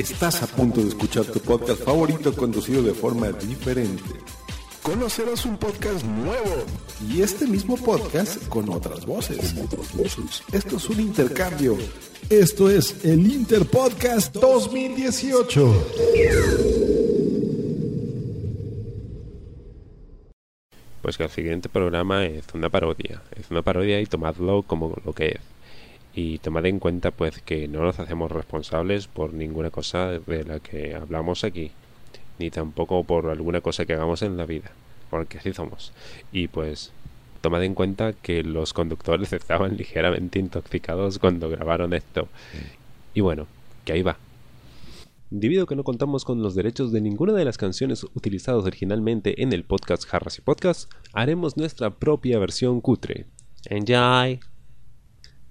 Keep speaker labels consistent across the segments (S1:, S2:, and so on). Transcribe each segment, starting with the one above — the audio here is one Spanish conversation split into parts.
S1: Estás a punto de escuchar tu podcast favorito conducido de forma diferente. Conocerás un podcast nuevo y este mismo podcast con otras voces. Esto es un intercambio. Esto es el Interpodcast 2018.
S2: Pues que el siguiente programa es una parodia. Es una parodia y tomadlo como lo que es. Y tomad en cuenta pues que no nos hacemos responsables por ninguna cosa de la que hablamos aquí. Ni tampoco por alguna cosa que hagamos en la vida. Porque así somos. Y pues tomad en cuenta que los conductores estaban ligeramente intoxicados cuando grabaron esto. Y bueno, que ahí va. Debido a que no contamos con los derechos de ninguna de las canciones utilizadas originalmente en el podcast Jarras y Podcast, haremos nuestra propia versión cutre. Enjoy.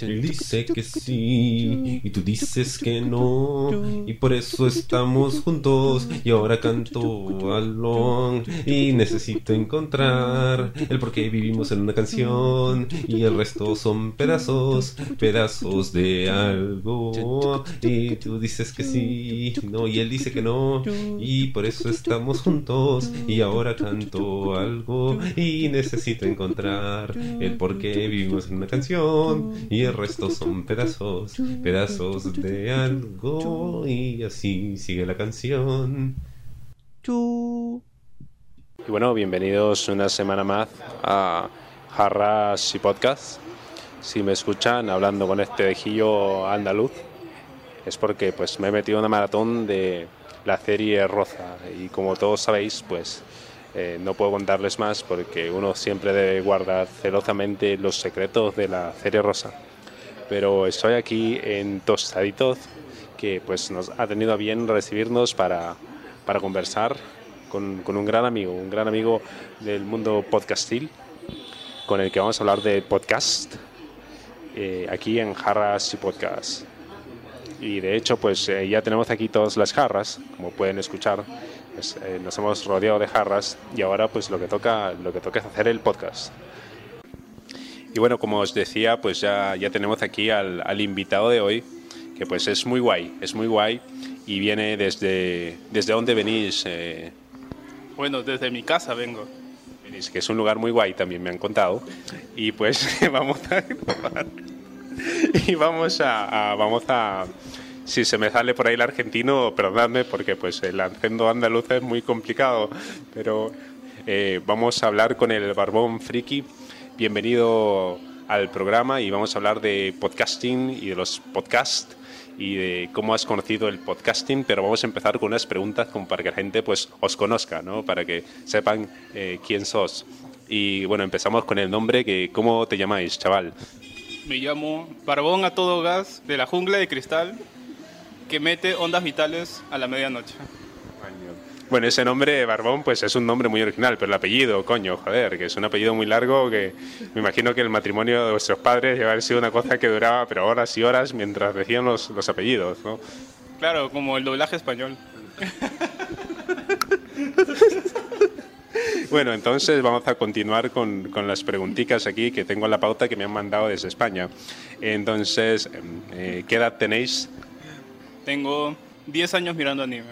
S3: Él dice que sí y tú dices que no y por eso estamos juntos y ahora canto along y necesito encontrar el por qué vivimos en una canción y el resto son pedazos pedazos de algo y tú dices que sí no y él dice que no y por eso estamos juntos y ahora canto algo y necesito encontrar el por qué vivimos en una canción y el resto son pedazos, pedazos de algo y así sigue la canción.
S2: Y bueno, bienvenidos una semana más a Jarras y Podcast. Si me escuchan hablando con este dejillo andaluz, es porque pues me he metido en una maratón de la serie Roza y como todos sabéis, pues eh, no puedo contarles más porque uno siempre debe guardar celosamente los secretos de la serie Rosa. Pero estoy aquí en Tostaditos, que pues nos ha tenido bien recibirnos para, para conversar con, con un gran amigo, un gran amigo del mundo podcastil, con el que vamos a hablar de podcast eh, aquí en Jarras y Podcast. Y de hecho, pues eh, ya tenemos aquí todas las jarras, como pueden escuchar. Pues, eh, nos hemos rodeado de jarras y ahora pues lo que toca, lo que toca es hacer el podcast. Y bueno, como os decía, pues ya, ya tenemos aquí al, al invitado de hoy, que pues es muy guay, es muy guay y viene desde... ¿Desde dónde venís? Eh,
S4: Bueno, desde mi casa vengo.
S2: venís, que es un lugar muy guay, también me han contado. Y pues vamos a. Y vamos a, a- vamos a... Si se me sale por ahí el argentino, perdonadme, porque pues el acento andaluz es muy complicado. Pero eh, vamos a hablar con el Barbón Friki. Bienvenido al programa y vamos a hablar de podcasting y de los podcasts y de cómo has conocido el podcasting, pero vamos a empezar con unas preguntas como para que la gente pues os conozca, ¿no? Para que sepan eh, quién sos. Y bueno, empezamos con el nombre, que ¿cómo te llamáis, chaval?
S4: Me llamo Barbón a todo gas de la jungla de cristal que mete ondas vitales a la medianoche.
S2: Bueno, ese nombre, Barbón, pues es un nombre muy original, pero el apellido, coño, joder, que es un apellido muy largo que me imagino que el matrimonio de vuestros padres debe haber sido una cosa que duraba, pero horas y horas mientras decían los, los apellidos, ¿no?
S4: Claro, como el doblaje español.
S2: Bueno, entonces vamos a continuar con, con las preguntitas aquí que tengo en la pauta que me han mandado desde España. Entonces, eh, ¿qué edad tenéis?
S4: Tengo 10 años mirando anime.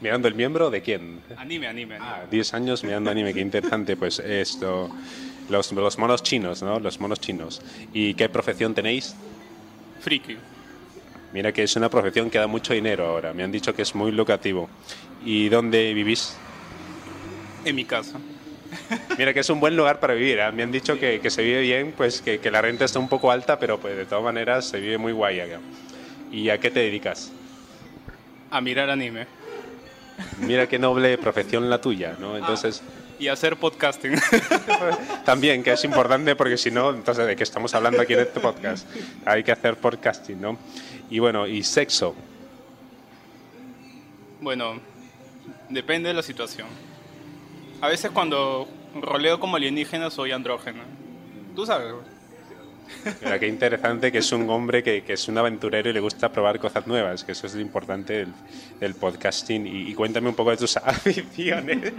S2: ¿Mirando el miembro de quién?
S4: Anime, anime, anime.
S2: Ah, 10 años mirando anime, qué interesante. Pues esto, los, los monos chinos, ¿no? Los monos chinos. ¿Y qué profesión tenéis?
S4: Friki.
S2: Mira que es una profesión que da mucho dinero ahora. Me han dicho que es muy lucrativo. ¿Y dónde vivís?
S4: En mi casa.
S2: Mira que es un buen lugar para vivir. ¿eh? Me han dicho que, que se vive bien, pues que, que la renta está un poco alta, pero pues de todas maneras se vive muy guay acá. ¿Y a qué te dedicas?
S4: A mirar anime.
S2: Mira qué noble profesión la tuya, ¿no? Entonces,
S4: Y hacer podcasting.
S2: también, que es importante porque si no, entonces, ¿de qué estamos hablando aquí en este podcast? Hay que hacer podcasting, ¿no? Y bueno, y sexo.
S4: bueno, depende de la situación. A veces cuando roleo como alienígena soy andrógeno. Tú sabes.
S2: Mira, qué interesante que es un hombre que, que es un aventurero y le gusta probar cosas nuevas, que eso es lo importante del, del podcasting. Y, y cuéntame un poco de tus aficiones.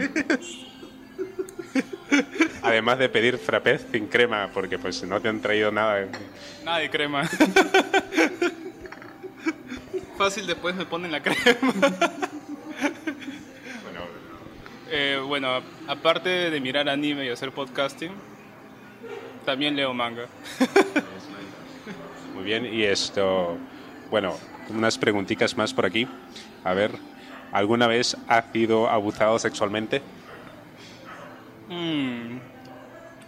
S2: Además de pedir frappés sin crema, porque pues no te han traído nada.
S4: Nada de crema. Fácil, después me ponen la crema.
S2: Bueno,
S4: Eh, bueno, aparte de mirar anime y hacer podcasting, también leo manga.
S2: muy bien, y esto, bueno, unas preguntitas más por aquí. A ver, ¿alguna vez has sido abusado sexualmente?
S4: Mm,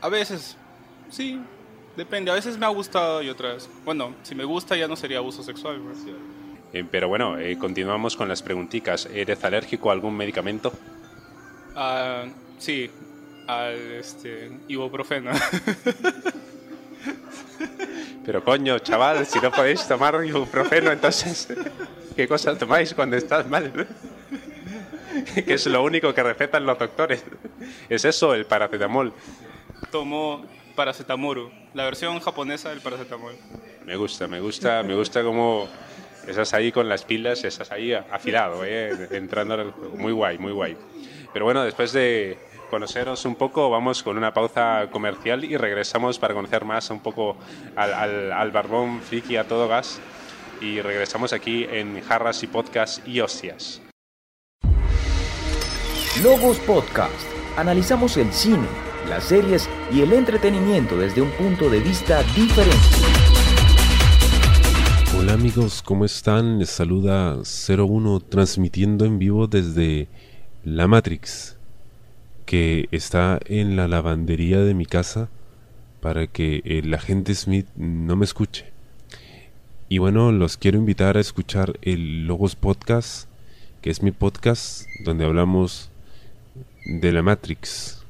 S4: a veces, sí, depende. A veces me ha gustado y otras. Bueno, si me gusta ya no sería abuso sexual.
S2: Eh, pero bueno, eh, continuamos con las preguntitas. ¿Eres alérgico a algún medicamento?
S4: Ah, sí, al este, ibuprofeno.
S2: Pero coño, chaval, si no podéis tomar ibuprofeno, entonces, ¿qué cosa tomáis cuando estás mal? que es lo único que recetan los doctores. Es eso, el paracetamol.
S4: Tomo paracetamol, la versión japonesa del paracetamol.
S2: Me gusta, me gusta, me gusta como estás ahí con las pilas, estás ahí afilado, ¿eh? entrando al juego. Muy guay, muy guay. Pero bueno, después de conoceros un poco, vamos con una pausa comercial y regresamos para conocer más un poco al, al, al barbón friki a todo gas. Y regresamos aquí en Jarras y Podcast y Hostias.
S5: Logos Podcast. Analizamos el cine, las series y el entretenimiento desde un punto de vista diferente.
S3: Hola amigos, ¿cómo están? Les saluda 01 transmitiendo en vivo desde La Matrix, que está en la lavandería de mi casa para que el agente Smith no me escuche. Y bueno, los quiero invitar a escuchar el Logos Podcast, que es mi podcast donde hablamos de la Matrix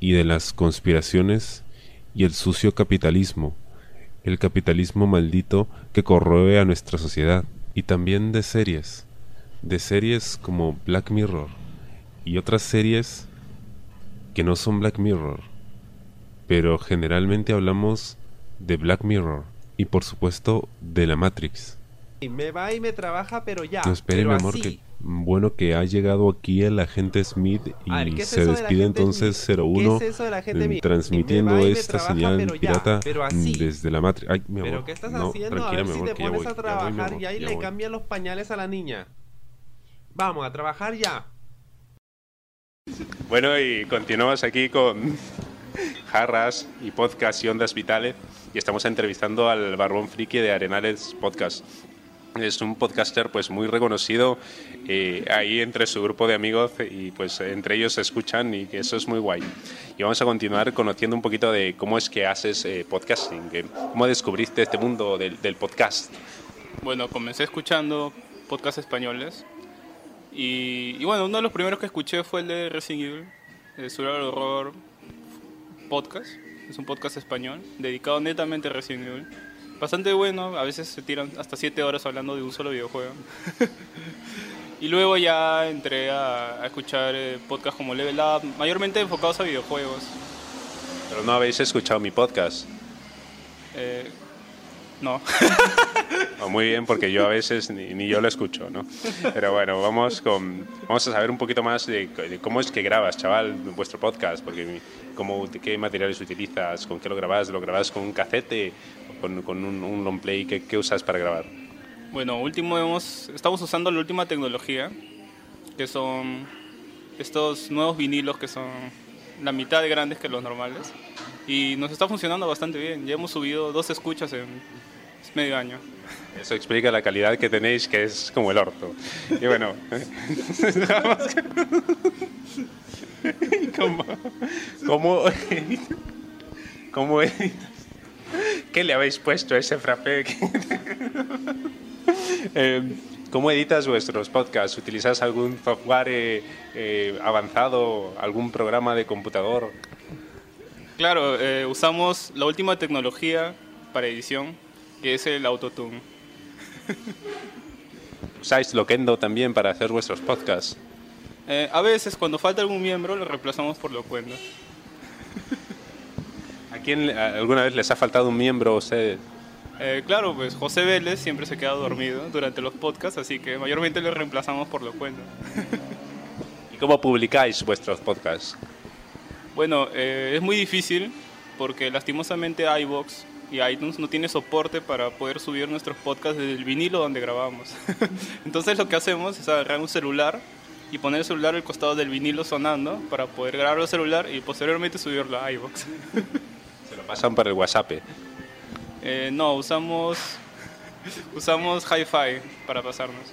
S3: y de las conspiraciones y el sucio capitalismo el capitalismo maldito que corroe a nuestra sociedad y también de series, de series como Black Mirror y otras series que no son Black Mirror, pero generalmente hablamos de Black Mirror y por supuesto de la Matrix.
S6: Me va y me trabaja, pero ya.
S3: No espere mi amor,
S6: así.
S3: que bueno que ha llegado aquí el agente Smith y
S6: A ver, ¿qué es
S3: se
S6: de
S3: despide entonces
S6: Smith?
S3: 01
S6: ¿Qué es de Smith?
S3: transmitiendo esta
S6: trabaja,
S3: señal
S6: pero ya,
S3: pirata
S6: pero así.
S3: desde la Matrix. Ay, mi amor.
S6: ¿Pero qué estás
S3: no,
S6: haciendo? A
S3: tranquila,
S6: ver
S3: mi
S6: si
S3: amor,
S6: te
S3: que ya
S6: pones
S3: voy,
S6: a
S3: ya voy,
S6: trabajar
S3: amor,
S6: y ahí le
S3: voy.
S6: cambian los pañales a la niña. Vamos, a trabajar ya.
S2: Bueno, y continuamos aquí con Jarras y Podcast y Ondas Vitales y estamos entrevistando al Barbón Friki de Arenales Podcast. Es un podcaster pues muy reconocido eh, ahí entre su grupo de amigos y pues entre ellos se escuchan y eso es muy guay. Y vamos a continuar conociendo un poquito de cómo es que haces eh, podcasting, cómo descubriste este mundo del, del podcast.
S4: Bueno, comencé escuchando podcasts españoles. Y, y bueno, uno de los primeros que escuché fue el de Resident Evil, el Survival Horror Podcast. Es un podcast español dedicado netamente a Resident Evil. Bastante bueno, a veces se tiran hasta 7 horas hablando de un solo videojuego. y luego ya entré a, a escuchar eh, podcasts como Level Up, mayormente enfocados a videojuegos.
S2: Pero no habéis escuchado mi podcast.
S4: Eh, no.
S2: Muy bien, porque yo a veces ni, ni yo lo escucho, ¿no? Pero bueno, vamos, con, vamos a saber un poquito más de, de cómo es que grabas, chaval, vuestro podcast, porque cómo, qué materiales utilizas, con qué lo grabas, lo grabas con un cassette, o con, con un, un long play, ¿qué, qué usas para grabar?
S4: Bueno, último hemos, estamos usando la última tecnología, que son estos nuevos vinilos que son la mitad de grandes que los normales. Y nos está funcionando bastante bien. Ya hemos subido dos escuchas en medio año.
S2: Eso explica la calidad que tenéis, que es como el orto. Y bueno, ¿Cómo, cómo? ¿Qué le habéis puesto a ese frappé? Eh, ¿Cómo editas vuestros podcasts? ¿Utilizas algún software eh, eh, avanzado, algún programa de computador?
S4: Claro, usamos la última tecnología para edición, que es el Autotune.
S2: ¿Usáis Loquendo también para hacer vuestros podcasts?
S4: Eh, a veces, cuando falta algún miembro, lo reemplazamos por Locuendo.
S2: ¿A quién alguna vez les ha faltado un miembro ustedes?
S4: Eh, claro, pues José Vélez siempre se queda dormido durante los podcasts, así que mayormente lo reemplazamos por Locuendo.
S2: ¿Y cómo publicáis vuestros podcasts?
S4: Bueno, eh, es muy difícil porque lastimosamente iBox y iTunes no tiene soporte para poder subir nuestros podcasts desde el vinilo donde grabamos. Entonces lo que hacemos es agarrar un celular y poner el celular al costado del vinilo sonando para poder grabarlo al celular y posteriormente subirlo a iBox.
S2: Se lo pasan por el WhatsApp.
S4: Eh, no, usamos usamos Hi-Fi para pasarnos.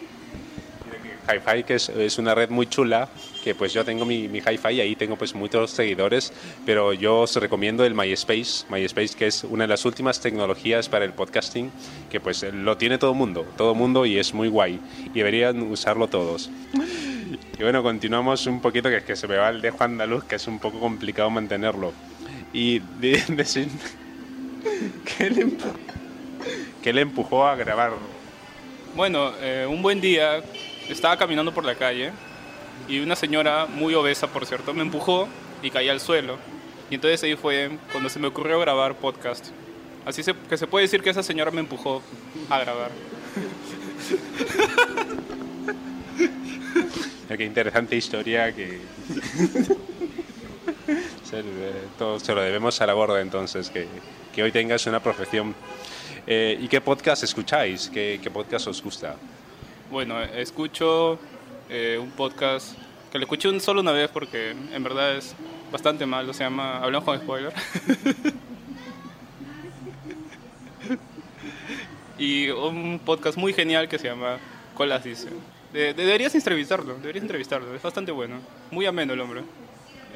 S2: Hi-Fi, que es, es una red muy chula, que pues yo tengo mi, mi Hi-Fi y ahí tengo pues muchos seguidores, pero yo os recomiendo el MySpace, MySpace que es una de las últimas tecnologías para el podcasting, que pues lo tiene todo mundo, todo mundo y es muy guay, y deberían usarlo todos. Y bueno, continuamos un poquito, que es que se me va el dejo andaluz, que es un poco complicado mantenerlo. Y de, de sin- ¿qué, le empu- qué le empujó a grabar?
S4: Bueno, eh, un buen día estaba caminando por la calle y una señora muy obesa, por cierto, me empujó y caí al suelo. Y entonces ahí fue cuando se me ocurrió grabar podcast. Así se- que se puede decir que esa señora me empujó a grabar.
S2: Qué interesante historia que... todo se lo debemos a la gorda entonces, que, que hoy tengas una profesión. Eh, ¿Y qué podcast escucháis? ¿Qué, qué podcast os gusta?
S4: Bueno, escucho eh, un podcast que lo escuché un- solo una vez porque en verdad es bastante malo. Se llama Hablamos con Spoiler. y un podcast muy genial que se llama Colas Dice. De- de- deberías entrevistarlo, deberías entrevistarlo. Es bastante bueno. Muy ameno el hombre.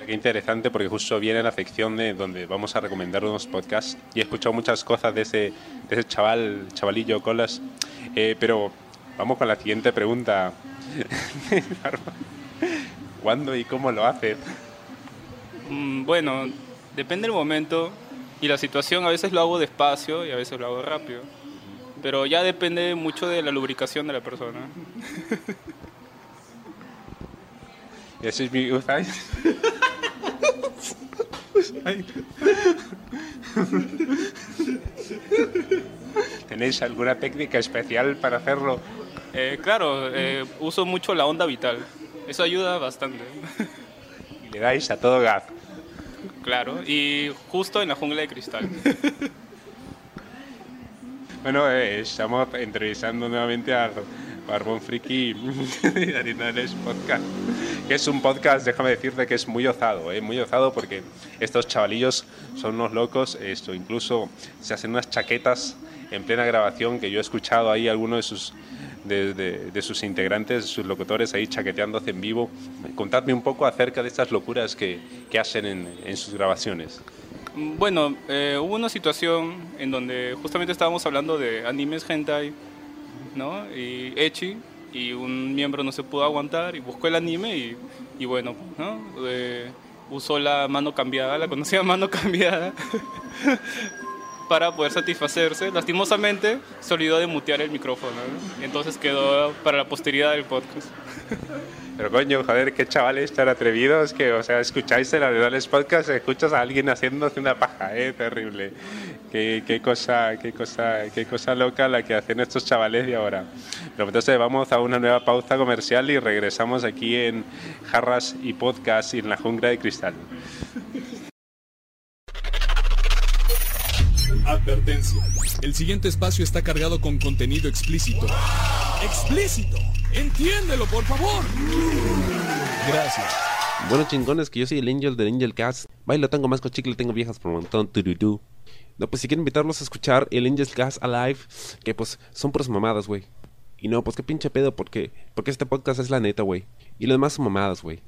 S2: Qué interesante porque justo viene la sección de donde vamos a recomendar unos podcasts y he escuchado muchas cosas de ese, de ese chaval, chavalillo Colas. Eh, pero vamos con la siguiente pregunta. ¿Cuándo y cómo lo hace?
S4: Mm, bueno, depende del momento y la situación. A veces lo hago despacio y a veces lo hago rápido. Pero ya depende mucho de la lubricación de la persona.
S2: Es mi... ¿Tenéis alguna técnica especial para hacerlo?
S4: Eh, claro, eh, uso mucho la onda vital. Eso ayuda bastante.
S2: Y le dais a todo gas.
S4: Claro, y justo en la jungla de cristal.
S2: Bueno, eh, estamos entrevistando nuevamente a Barbón Friki de Arenales Podcast, que es un podcast, déjame decirte que es muy osado, eh, muy osado porque estos chavalillos son unos locos, esto incluso se hacen unas chaquetas en plena grabación que yo he escuchado ahí algunos de sus de, de- de sus integrantes, sus locutores ahí chaqueteándose en vivo. Contadme un poco acerca de estas locuras que, que hacen en, en sus grabaciones.
S4: Bueno, eh, hubo una situación en donde justamente estábamos hablando de animes hentai, ¿no? Y Echi, y un miembro no se pudo aguantar y buscó el anime y, y bueno, ¿no? Eh, usó la mano cambiada, la conocida mano cambiada, para poder satisfacerse. Lastimosamente, se olvidó de mutear el micrófono, ¿no? Entonces quedó para la posteridad del podcast.
S2: Pero coño, joder, qué chavales tan atrevidos que, o sea, escucháis en Arenales Podcast, escuchas a alguien haciéndose una paja, eh, terrible. Qué, qué cosa, qué cosa, qué cosa loca la que hacen estos chavales de ahora. Pero entonces vamos a una nueva pausa comercial y regresamos aquí en Jarras y Podcast y en la jungla de cristal.
S7: Advertencia. El siguiente espacio está cargado con contenido explícito. ¡Explícito! ¡Entiéndelo, por favor! Gracias.
S3: Bueno, chingones, que yo soy el Angel del Angel Cast. Bailo, tengo más con chicle, tengo viejas por un montón. tururú. No, pues si quieren invitarlos a escuchar el Angel Cast Alive, que pues son puras mamadas, güey. Y no, pues qué pinche pedo, porque, porque este podcast es la neta, güey. Y lo demás son mamadas, güey.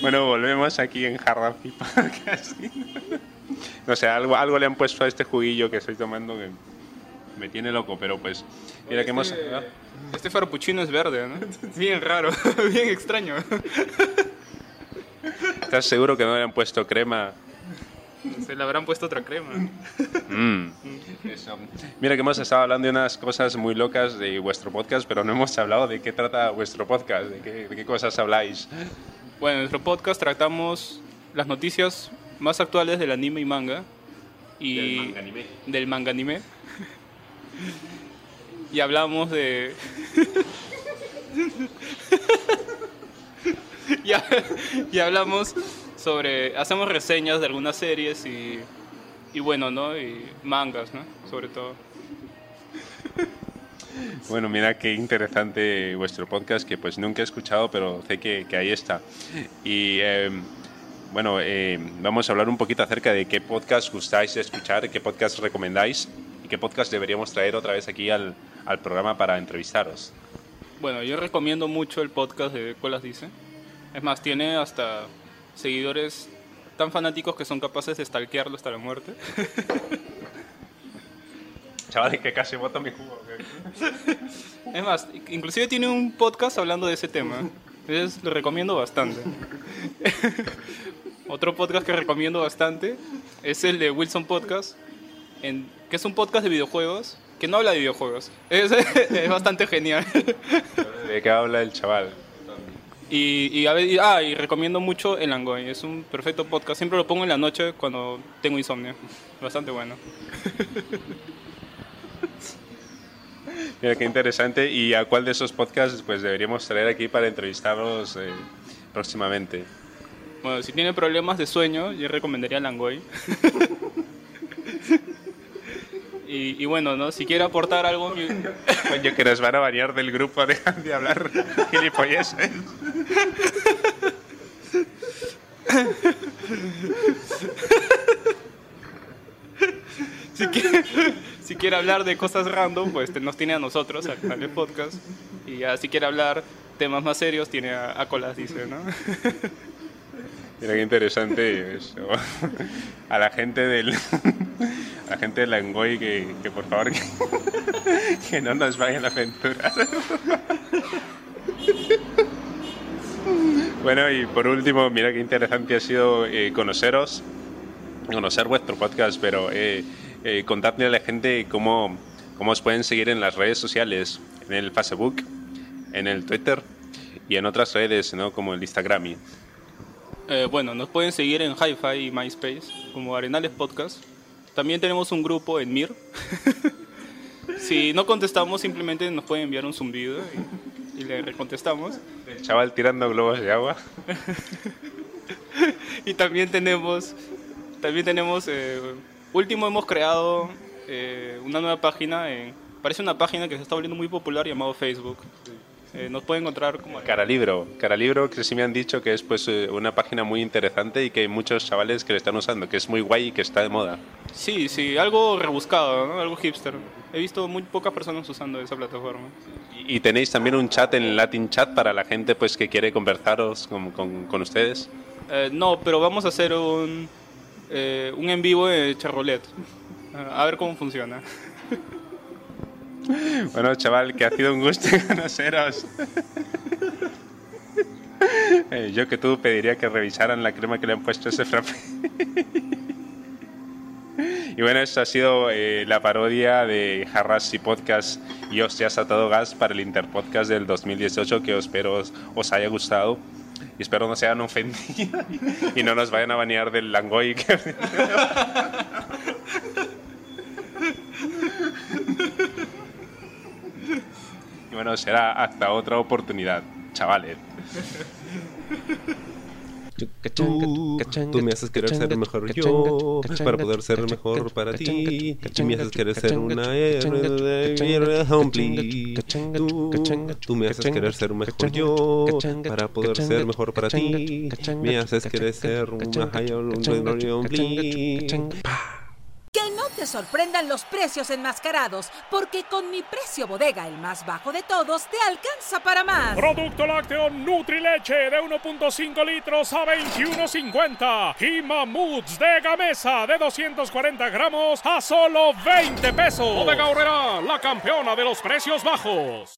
S2: Bueno, volvemos aquí en Jarras y Podcast. No sé, algo, algo le han puesto a este juguillo que estoy tomando que me tiene loco, pero pues mira que hemos...
S4: Este, este frappuccino es verde, ¿no? Bien raro, bien extraño.
S2: ¿Estás seguro que no le han puesto crema?
S4: Se le habrán puesto otra crema.
S2: Mm. Eso. Mira que hemos estado hablando de unas cosas muy locas de vuestro podcast, pero no hemos hablado de qué trata vuestro podcast, de qué, de qué cosas habláis.
S4: Bueno, en nuestro podcast tratamos las noticias más actuales del anime y manga. Y
S2: Del manga anime.
S4: del manga anime. y hablamos de... y, ha- y hablamos sobre... Hacemos reseñas de algunas series y... Y bueno, ¿no? Y mangas, ¿no? Sobre todo.
S2: Bueno, mira qué interesante vuestro podcast, que pues nunca he escuchado, pero sé que, que ahí está. Y eh, bueno, eh, vamos a hablar un poquito acerca de qué podcast gustáis escuchar, qué podcast recomendáis y qué podcast deberíamos traer otra vez aquí al, al programa para entrevistaros.
S4: Bueno, yo recomiendo mucho el podcast de Colas Dice. Es más, tiene hasta seguidores tan fanáticos que son capaces de stalkearlo hasta la muerte.
S2: Chavales, que casi boto mi jugo.
S4: Es más, inclusive tiene un podcast hablando de ese tema. Entonces lo recomiendo bastante. Otro podcast que recomiendo bastante es el de Wilson Podcast, en- que es un podcast de videojuegos, que no habla de videojuegos. Es, es bastante genial.
S2: ¿De qué habla el chaval?
S4: Y, y, a y- ah, y recomiendo mucho El Angoy. Es un perfecto podcast. Siempre lo pongo en la noche cuando tengo insomnio. Bastante bueno.
S2: Mira qué interesante. ¿Y a cuál de esos podcasts pues deberíamos traer aquí para entrevistarlos eh, próximamente?
S4: Bueno, si tiene problemas de sueño, yo recomendaría El Angoy. y, y bueno, ¿no? Si quiere aportar algo... mi-
S2: Coño, que nos van a bañar del grupo, dejan de hablar gilipolleces.
S4: si, quiere, si quiere hablar de cosas random, pues nos tiene a nosotros, al canal de podcast. Y ya si quiere hablar temas más serios, tiene a, a Colas, dice, ¿no?
S2: Mira qué interesante eso. A la gente del a la gente del Langoy que, por favor que, no nos vayan a aventurar. Bueno, y por último, mira qué interesante ha sido eh, conoceros, conocer vuestro podcast, pero eh, eh, contadle a la gente cómo, cómo os pueden seguir en las redes sociales, en el Facebook, en el Twitter y en otras redes, ¿no? Como el Instagram.
S4: Eh, bueno, nos pueden seguir en Hi-Fi y MySpace como Arenales Podcast. También tenemos un grupo en Mir. si no contestamos, simplemente nos pueden enviar un zumbido y, y le recontestamos.
S2: El chaval tirando globos de agua.
S4: Y también tenemos, también tenemos, eh, último hemos creado eh, una nueva página, en, parece una página que se está volviendo muy popular llamado Facebook. Eh, nos pueden encontrar como...
S2: Caralibro. Caralibro que sí me han dicho que es pues eh, una página muy interesante y que hay muchos chavales que le están usando, que es muy guay y que está de moda.
S4: Sí, sí, algo rebuscado, ¿no? algo hipster. He visto muy pocas personas usando esa plataforma.
S2: Y, y tenéis también un chat en Latin Chat para la gente pues que quiere conversaros con, con, con ustedes.
S4: Eh, no, pero vamos a hacer un, eh, un en vivo de Charrolet. A ver cómo funciona.
S2: Bueno, chaval, que ha sido un gusto conoceros. Eh, yo que tú pediría que revisaran la crema que le han puesto a ese frappe. Y bueno, esto ha sido eh, la parodia de Jarras y Podcast y Hostias a todo gas para el Interpodcast del 2018 que espero os, haya gustado y espero no se hayan ofendido y no nos vayan a banear del Langoy. Bueno, será hasta otra oportunidad, chavales.
S3: Tú, tú me haces querer ser mejor yo para poder ser mejor para ti. Tú me haces querer ser una. Tú, tú me haces querer ser mejor yo para poder ser mejor para ti. Me haces querer ser una humbly.
S8: Te sorprendan los precios enmascarados, porque con mi precio bodega, el más bajo de todos, te alcanza para más.
S9: Producto lácteo Nutrileche de 1.5 litros a 21.50 y Mamuts de Gamesa de 240 gramos a solo 20 pesos. Bodega Horrera, la campeona de los precios bajos.